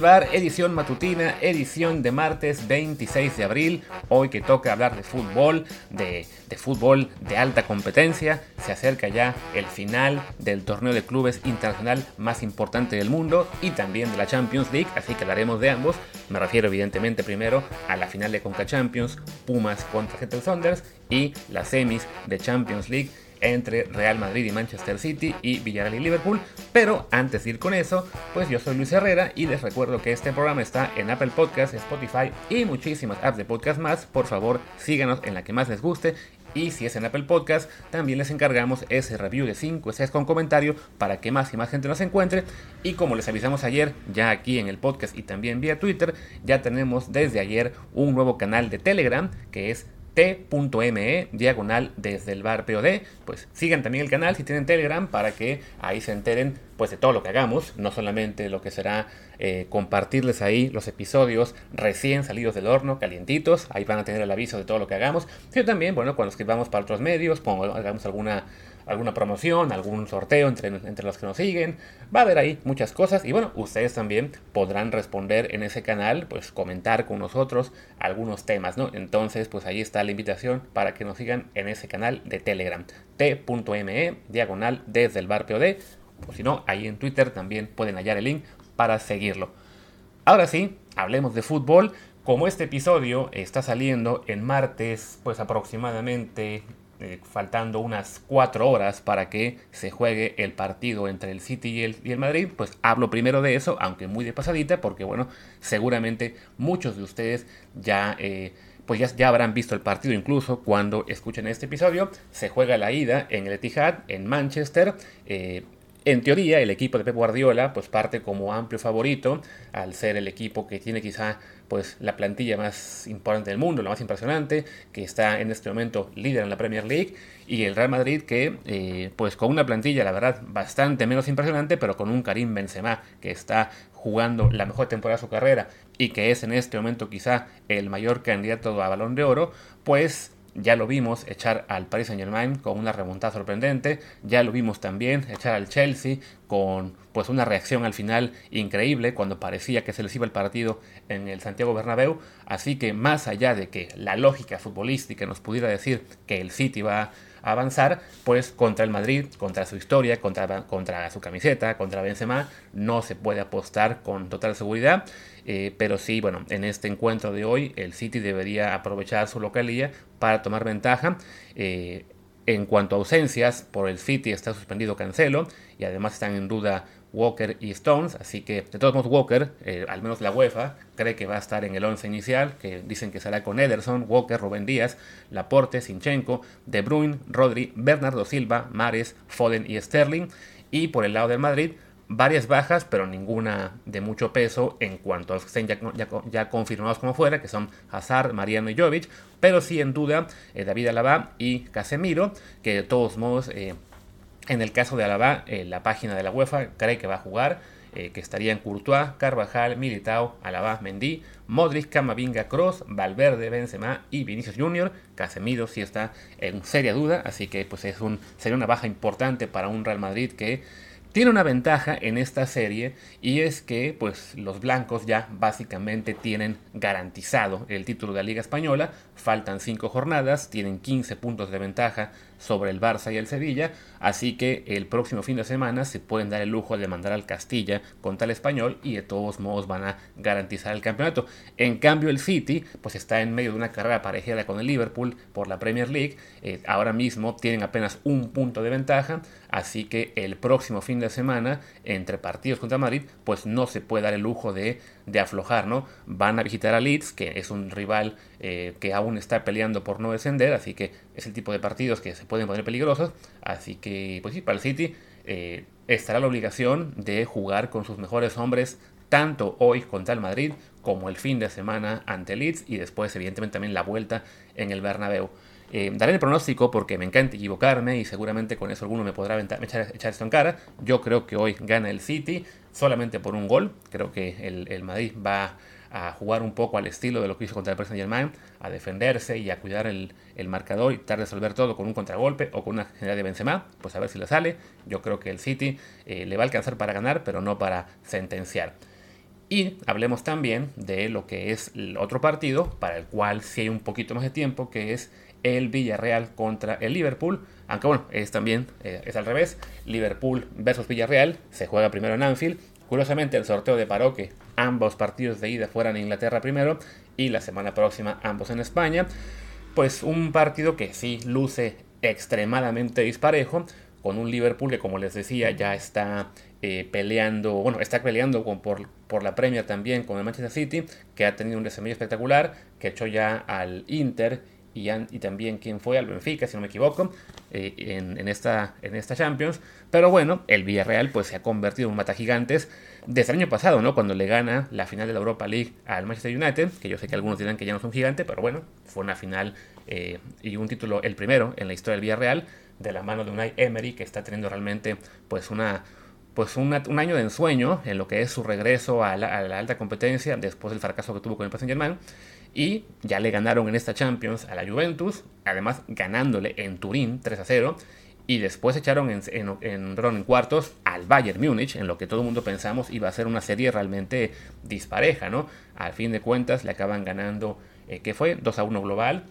Bar, edición matutina, edición de martes 26 de abril. Hoy que toca hablar de fútbol, de, de, fútbol de alta competencia. Se acerca ya el final del torneo de clubes internacional más importante del mundo y también de la Champions League, así que hablaremos de ambos. Me refiero evidentemente primero a la final de Conca Champions, Pumas contra Seattle Saunders y las semis de Champions League entre Real Madrid y Manchester City y Villarreal y Liverpool. Pero antes de ir con eso, pues yo soy Luis Herrera y les recuerdo que este programa está en Apple Podcasts, Spotify y muchísimas apps de podcast más. Por favor, síganos en la que más les guste. Y si es en Apple Podcast, también les encargamos ese review de 5 estrellas con comentario para que más y más gente nos encuentre. Y como les avisamos ayer, ya aquí en el podcast y también vía Twitter, ya tenemos desde ayer un nuevo canal de Telegram que es t.me diagonal desde el bar POD. Pues sigan también el canal si tienen Telegram para que ahí se enteren pues de todo lo que hagamos, no solamente lo que será eh, compartirles ahí los episodios recién salidos del horno, calientitos, ahí van a tener el aviso de todo lo que hagamos, sino también, bueno, cuando escribamos para otros medios, pongo, hagamos alguna alguna promoción, algún sorteo entre, entre los que nos siguen. Va a haber ahí muchas cosas y bueno, ustedes también podrán responder en ese canal, pues comentar con nosotros algunos temas, ¿no? Entonces, pues ahí está la invitación para que nos sigan en ese canal de Telegram, t.me, diagonal desde el bar POD, o si no, ahí en Twitter también pueden hallar el link para seguirlo. Ahora sí, hablemos de fútbol. Como este episodio está saliendo en martes, pues aproximadamente eh, faltando unas cuatro horas para que se juegue el partido entre el City y el, Madrid, pues hablo primero de eso, aunque muy de pasadita, porque bueno, seguramente muchos de ustedes ya... Eh, pues ya, ya, habrán visto el partido incluso cuando escuchen este episodio. Se juega la ida en el Etihad, en Manchester. Eh, en teoría, el equipo de Pep Guardiola pues parte como amplio favorito, al ser el equipo que tiene quizá pues la plantilla más importante del mundo, la más impresionante, que está en este momento líder en la Premier League, y el Real Madrid que, eh, pues con una plantilla, la verdad, bastante menos impresionante, pero con un Karim Benzema que está jugando la mejor temporada de su carrera y que es en este momento quizá el mayor candidato a balón de oro, pues ya lo vimos echar al Paris Saint Germain con una remontada sorprendente. Ya lo vimos también echar al Chelsea con pues una reacción al final increíble cuando parecía que se les iba el partido en el Santiago Bernabéu. Así que más allá de que la lógica futbolística nos pudiera decir que el City va a avanzar, pues contra el Madrid, contra su historia, contra, contra su camiseta, contra Benzema, no se puede apostar con total seguridad. Eh, pero sí, bueno, en este encuentro de hoy el City debería aprovechar su localía para tomar ventaja. Eh, en cuanto a ausencias, por el City está suspendido Cancelo y además están en duda Walker y Stones, así que de todos modos Walker, eh, al menos la UEFA, cree que va a estar en el 11 inicial, que dicen que será con Ederson, Walker, Rubén Díaz, Laporte, Sinchenko, De Bruyne, Rodri, Bernardo Silva, Mares, Foden y Sterling. Y por el lado del Madrid, varias bajas, pero ninguna de mucho peso en cuanto a los que estén ya, confirmados como fuera, que son Hazard, Mariano y Jovic, pero sí en duda eh, David Alaba y Casemiro, que de todos modos... Eh, en el caso de Alaba, eh, la página de la UEFA cree que va a jugar, eh, que estarían Courtois, Carvajal, Militao, Alaba, Mendy, Modric, Camavinga, Cross, Valverde, Benzema y Vinicius Junior. Casemiro sí está en seria duda, así que pues es un, sería una baja importante para un Real Madrid que tiene una ventaja en esta serie y es que pues los blancos ya básicamente tienen garantizado el título de la Liga Española, faltan 5 jornadas, tienen 15 puntos de ventaja sobre el Barça y el Sevilla, así que el próximo fin de semana se pueden dar el lujo de mandar al Castilla contra el Español y de todos modos van a garantizar el campeonato. En cambio el City pues está en medio de una carrera parejera con el Liverpool por la Premier League, eh, ahora mismo tienen apenas un punto de ventaja, así que el próximo fin de semana entre partidos contra Madrid pues no se puede dar el lujo de, de aflojar, ¿no? Van a visitar a Leeds, que es un rival eh, que aún está peleando por no descender, así que es el tipo de partidos que se pueden poner peligrosos. Así que, pues sí, para el City eh, estará la obligación de jugar con sus mejores hombres, tanto hoy contra el Madrid como el fin de semana ante Leeds y después, evidentemente, también la vuelta en el Bernabéu. Eh, daré el pronóstico porque me encanta equivocarme y seguramente con eso alguno me podrá echar, esto en cara. Yo creo que hoy gana el City solamente por un gol. Creo que el, Madrid va a jugar un poco al estilo de lo que hizo contra el Paris Saint a defenderse y a cuidar el, marcador y tratar de resolver todo con un contragolpe o con una general de Benzema, pues a ver si le sale. Yo creo que el City eh, le va a alcanzar para ganar, pero no para sentenciar. Y hablemos también de lo que es el otro partido, para el cual sí hay un poquito más de tiempo, que es el Villarreal contra el Liverpool. Aunque bueno, es también eh, es al revés. Liverpool versus Villarreal se juega primero en Anfield. Curiosamente, el sorteo de que ambos partidos de ida fueran en Inglaterra primero y la semana próxima ambos en España. Pues un partido que sí luce extremadamente disparejo, con un Liverpool que como les decía ya está eh, peleando, bueno, está peleando por, por, la Premier también con el Manchester City, que ha tenido un desempeño espectacular, que echó ya al Inter y, y también quien fue al Benfica, si no me equivoco, eh, en, esta, en esta Champions. Pero bueno, el Villarreal pues se ha convertido en un mata gigantes desde el año pasado, ¿no? Cuando le gana la final de la Europa League al Manchester United, que yo sé que algunos dirán que ya no es un gigante, pero bueno, fue una final eh, y un título, el primero en la historia del Villarreal, de la mano de Unai Emery, que está teniendo realmente pues una pues un año de ensueño en lo que es su regreso a la, alta competencia después del fracaso que tuvo con el Paris Saint y ya le ganaron en esta Champions a la Juventus, además ganándole en Turín 3 a 0 y después echaron en, en, en, cuartos al Bayern Múnich, en lo que todo el mundo pensamos iba a ser una serie realmente dispareja, ¿no? Al fin de cuentas le acaban ganando, eh, ¿qué fue? 2 a 1 global,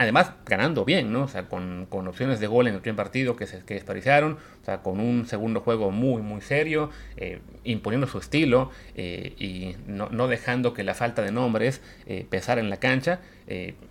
Además, ganando bien, ¿no? O sea, con, opciones de gol en el primer partido que se que desperdiciaron, o sea, con un segundo juego muy, muy serio, eh, imponiendo su estilo eh, y no, dejando que la falta de nombres eh, pesara en la cancha.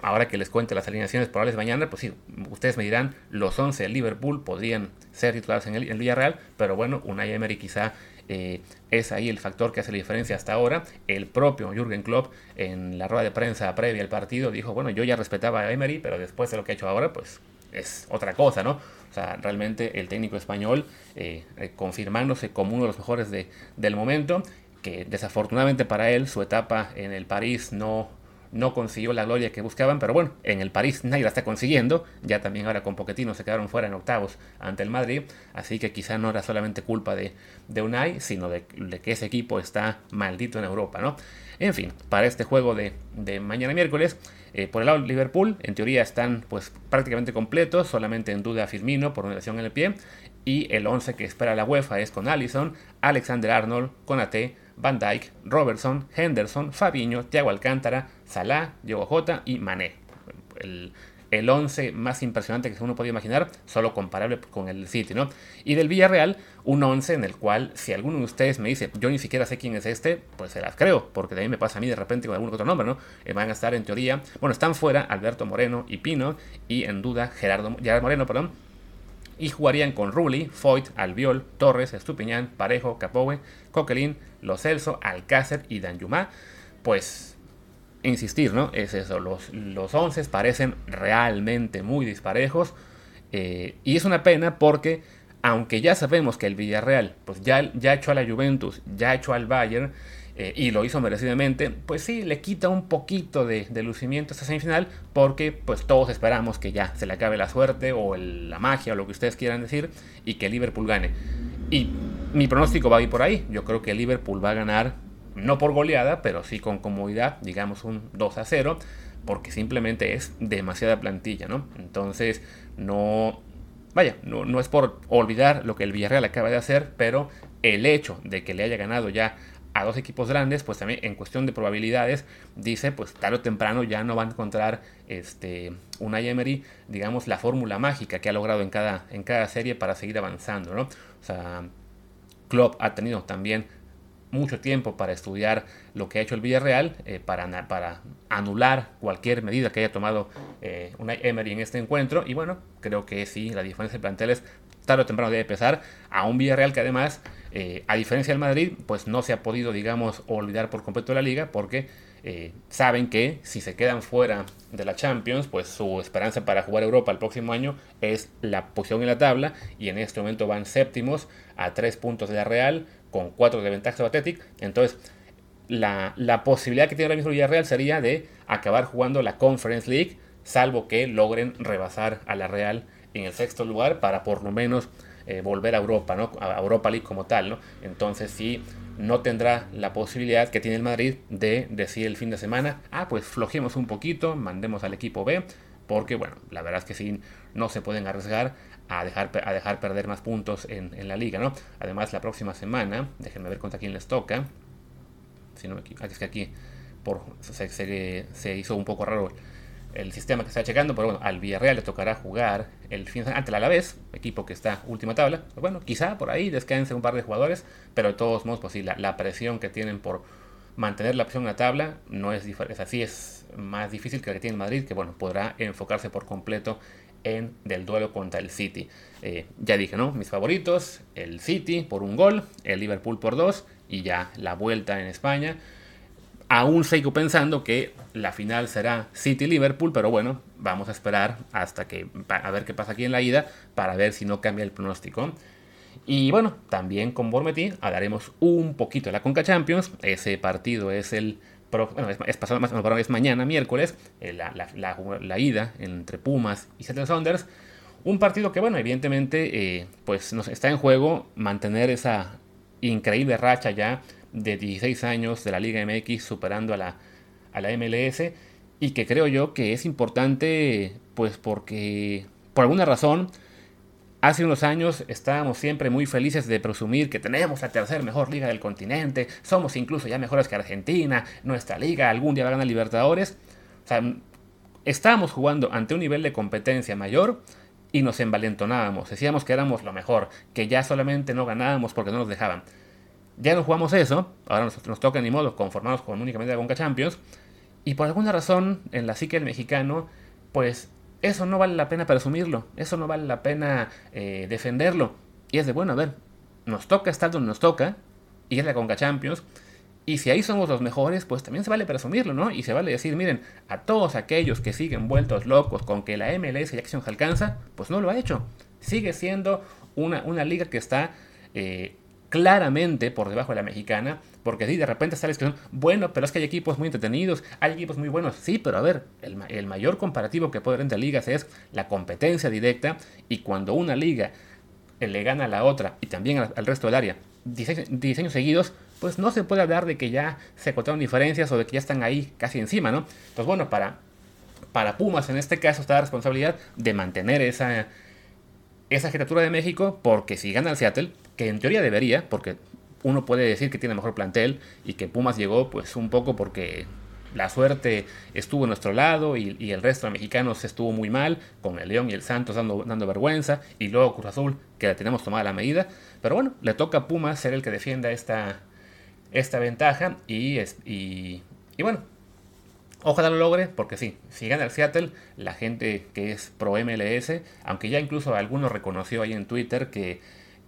ahora que les cuente las alineaciones probables mañana, pues sí, ustedes me dirán, los 11 del Liverpool podrían ser titulares en el, en Villarreal, pero bueno, Unai Emery quizá eh, es ahí el factor que hace la diferencia hasta ahora. El propio Jürgen Klopp en la rueda de prensa previa al partido dijo, bueno, yo ya respetaba a Emery, pero después de lo que ha hecho ahora, pues es otra cosa, ¿no? O sea, realmente el técnico español eh, eh, confirmándose como uno de los mejores de, del momento, que desafortunadamente para él su etapa en el París no, no consiguió la gloria que buscaban, pero bueno, en el París nadie la está consiguiendo, ya también ahora con Poquetino se quedaron fuera en octavos ante el Madrid, así que quizá no era solamente culpa de, de Unai, sino de, que ese equipo está maldito en Europa, ¿no? En fin, para este juego de, mañana miércoles, eh, por el lado de Liverpool, en teoría están pues prácticamente completos, solamente en duda Firmino por una lesión en el pie, y el 11 que espera la UEFA es con Allison, Alexander Arnold, Conate, Van Dyke, Robertson, Henderson, Fabiño, Thiago Alcántara, Salah, Diego Jota y Mané. El, el 11 más impresionante que uno podía imaginar, solo comparable con el City, ¿no? Y del Villarreal, un 11 en el cual, si alguno de ustedes me dice, yo ni siquiera sé quién es este, pues se las creo, porque ahí me pasa a mí de repente con algún otro nombre, ¿no? Eh, van a estar en teoría, bueno, están fuera Alberto Moreno y Pino, y en duda Gerardo, Gerardo Moreno, perdón, y jugarían con Rulli, Foyt, Albiol, Torres, Estupiñán, Parejo, Capowe, Coquelin, Lo Celso, Alcácer y Danjumá. Pues, insistir, ¿no? Es eso, los, los once parecen realmente muy disparejos. Eh, y es una pena porque, aunque ya sabemos que el Villarreal, pues ya, ya echó a la Juventus, ya echó al Bayern, eh, y lo hizo merecidamente, pues sí, le quita un poquito de, lucimiento a esta semifinal porque pues todos esperamos que ya se le acabe la suerte o la magia o lo que ustedes quieran decir y que Liverpool gane. Y mi pronóstico va a ir por ahí, yo creo que Liverpool va a ganar no por goleada, pero sí con comodidad, digamos un 2 a 0, porque simplemente es demasiada plantilla, ¿no? Entonces, no, vaya, no, no, es por olvidar lo que el Villarreal acaba de hacer, pero el hecho de que le haya ganado ya a dos equipos grandes, pues también en cuestión de probabilidades, dice, pues tarde o temprano ya no van a encontrar este, una Emery, digamos, la fórmula mágica que ha logrado en cada, en cada serie para seguir avanzando, ¿no? O sea, Klopp ha tenido también mucho tiempo para estudiar lo que ha hecho el Villarreal, eh, para, para anular cualquier medida que haya tomado eh, una Emery en este encuentro, y bueno, creo que sí, la diferencia de planteles tarde o temprano debe pesar a un Villarreal que además eh, a diferencia del Madrid, pues no se ha podido, digamos, olvidar por completo la liga porque eh, saben que si se quedan fuera de la Champions, pues su esperanza para jugar Europa el próximo año es la posición en la tabla y en este momento van séptimos a tres puntos de la Real con cuatro de ventaja de Athletic. Entonces, la, la, posibilidad que tiene ahora mismo Villarreal sería de acabar jugando la Conference League, salvo que logren rebasar a la Real en el sexto lugar para por lo menos eh, volver a Europa, ¿no? A Europa League como tal, ¿no? Entonces sí, no tendrá la posibilidad que tiene el Madrid de decir el fin de semana, ah, pues flojemos un poquito, mandemos al equipo B, porque bueno, la verdad es que sí, no se pueden arriesgar a dejar, a dejar perder más puntos en, la liga, ¿no? Además, la próxima semana, déjenme ver contra quién les toca. si no me. Es que aquí por, se, hizo un poco raro el sistema que está checando, pero bueno, al Villarreal le tocará jugar el fin ante el Alavés, equipo que está última tabla. bueno, quizá por ahí descanse un par de jugadores, pero de todos modos, pues sí, la, presión que tienen por mantener la presión en la tabla no es, es así, es más difícil que la que tiene Madrid, que bueno, podrá enfocarse por completo en del duelo contra el City. Eh, ya dije, ¿no? Mis favoritos, el City por un gol, el Liverpool por dos y ya la vuelta en España. Aún sigo pensando que la final será City-Liverpool, pero bueno, vamos a esperar hasta que a ver qué pasa aquí en la ida para ver si no cambia el pronóstico. Y bueno, también con Bormetí hablaremos un poquito de la Conca Champions. Ese partido es el bueno, es, pasado, es mañana, miércoles, eh, la, ida entre Pumas y Seattle Saunders. Un partido que, bueno, evidentemente, eh, pues nos está en juego mantener esa increíble racha ya de 16 años de la Liga MX superando a la, a la MLS y que creo yo que es importante pues porque por alguna razón Hace unos años estábamos siempre muy felices de presumir que tenemos la tercera mejor liga del continente, somos incluso ya mejores que Argentina, nuestra liga algún día va a ganar Libertadores. O sea, estábamos jugando ante un nivel de competencia mayor y nos envalentonábamos, decíamos que éramos lo mejor, que ya solamente no ganábamos porque no nos dejaban. Ya no jugamos eso, ahora nos, nos toca ni modo conformarnos con únicamente la Conca Champions, y por alguna razón en la psique del mexicano, pues eso no vale la pena presumirlo, eso no vale la pena eh, defenderlo. Y es de, bueno, a ver, nos toca estar donde nos toca, y es la Conca Champions, y si ahí somos los mejores, pues también se vale presumirlo, ¿no? Y se vale decir, miren, a todos aquellos que siguen vueltos locos con que la MLS ya que se alcanza, pues no lo ha hecho. Sigue siendo una, una liga que está eh, claramente por debajo de la mexicana, porque si de repente sales que son, bueno, pero es que hay equipos muy entretenidos, hay equipos muy buenos, sí, pero a ver, el, mayor comparativo que puede haber entre ligas es la competencia directa y cuando una liga le gana a la otra y también al, resto del área diseños seguidos, pues no se puede hablar de que ya se cortaron diferencias o de que ya están ahí casi encima, ¿no? Entonces, bueno, para, para Pumas en este caso está la responsabilidad de mantener esa, esa de México, porque si gana el Seattle, que en teoría debería, porque uno puede decir que tiene mejor plantel y que Pumas llegó pues un poco porque la suerte estuvo en nuestro lado y, el resto de mexicanos estuvo muy mal, con el León y el Santos dando, dando vergüenza, y luego Cruz Azul, que la tenemos tomada la medida. Pero bueno, le toca a Pumas ser el que defienda esta, esta ventaja y, y, y bueno, Ojalá lo logre, porque sí, si gana el Seattle, la gente que es pro MLS, aunque ya incluso algunos reconoció ahí en Twitter que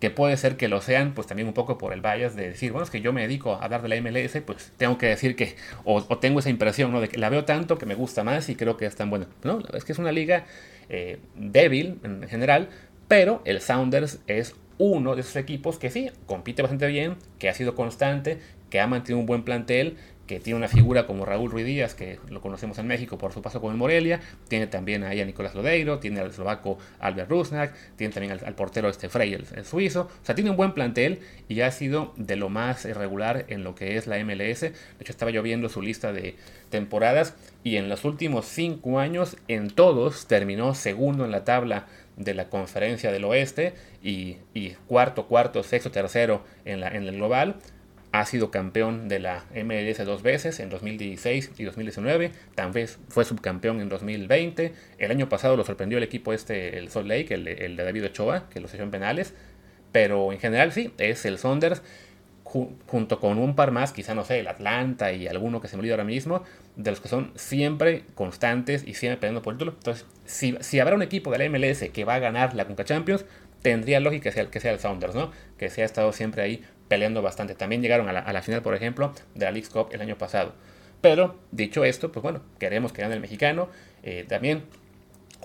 que puede ser que lo sean, pues también un poco por el bias de decir, bueno, es que yo me dedico a hablar de la MLS, pues tengo que decir que, o, tengo esa impresión, ¿no? De que la veo tanto que me gusta más y creo que es tan buena. No, es que es una liga eh, débil en general, pero el Sounders es uno de esos equipos que sí, compite bastante bien, que ha sido constante, que ha mantenido un buen plantel, que tiene una figura como Raúl Ruiz Díaz, que lo conocemos en México por su paso con el Morelia, tiene también ahí a Nicolás Lodeiro, tiene al eslovaco Albert Rusnak, tiene también al, portero este Frey, el, suizo, o sea, tiene un buen plantel y ha sido de lo más irregular en lo que es la MLS, de hecho estaba yo viendo su lista de temporadas y en los últimos cinco años en todos terminó segundo en la tabla de la conferencia del oeste y, cuarto, cuarto, sexto, tercero en, la, en el global ha sido campeón de la MLS dos veces, en 2016 y 2019. También fue subcampeón en 2020. El año pasado lo sorprendió el equipo este, el Salt Lake, el, de David Ochoa, que lo echó en penales. Pero en general sí, es el Saunders junto con un par más, quizá no sé, el Atlanta y alguno que se me olvida ahora mismo, de los que son siempre constantes y siempre peleando por el título. Entonces, si, si habrá un equipo de la MLS que va a ganar la Conca Champions, tendría lógica que sea, que sea el Sounders, ¿no? Que se ha estado siempre ahí peleando bastante. También llegaron a la, final, por ejemplo, de la League Cup el año pasado. Pero, dicho esto, pues bueno, queremos que gane el mexicano. Eh, también,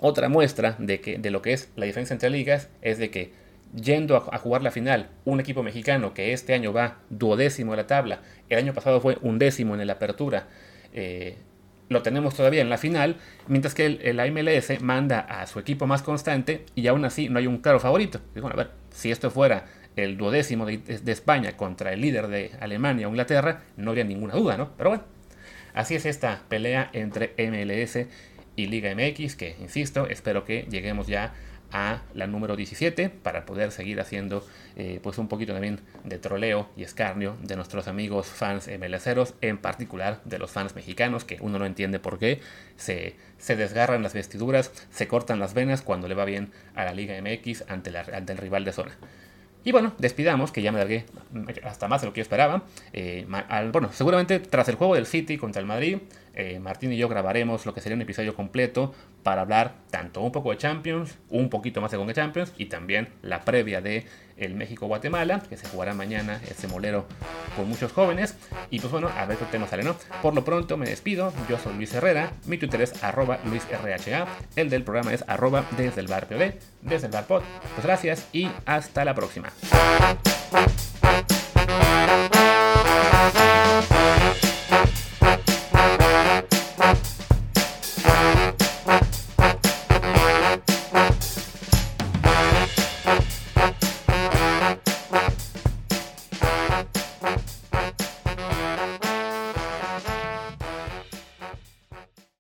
otra muestra de, de lo que es la diferencia entre ligas es de que yendo a, jugar la final, un equipo mexicano que este año va duodécimo en la tabla, el año pasado fue undécimo en la apertura, eh, lo tenemos todavía en la final, mientras que el, el, MLS manda a su equipo más constante y aún así no hay un claro favorito. bueno, a ver, si esto fuera el duodécimo de, España contra el líder de Alemania o Inglaterra, no habría ninguna duda, ¿no? Pero bueno, así es esta pelea entre MLS y Liga MX, que, insisto, espero que lleguemos ya a la número 17 para poder seguir haciendo eh, pues un poquito también de troleo y escarnio de nuestros amigos fans MLCeros, en particular de los fans mexicanos, que uno no entiende por qué se, se desgarran las vestiduras, se cortan las venas cuando le va bien a la Liga MX ante, ante el rival de zona. Y bueno, despidamos, que ya me largué hasta más de lo que yo esperaba. Eh, bueno, seguramente tras el juego del City contra el Madrid, eh, Martín y yo grabaremos lo que sería un episodio completo para hablar tanto un poco de Champions, un poquito más de Conga Champions y también la previa de el México-Guatemala, que se jugará mañana ese molero con muchos jóvenes. Y pues bueno, a ver qué tema sale, ¿no? Por lo pronto me despido, yo soy Luis Herrera, mi Twitter es arroba LuisRHA, el del programa es arroba desde el bar POD, desde el bar pod. Pues gracias y hasta la próxima.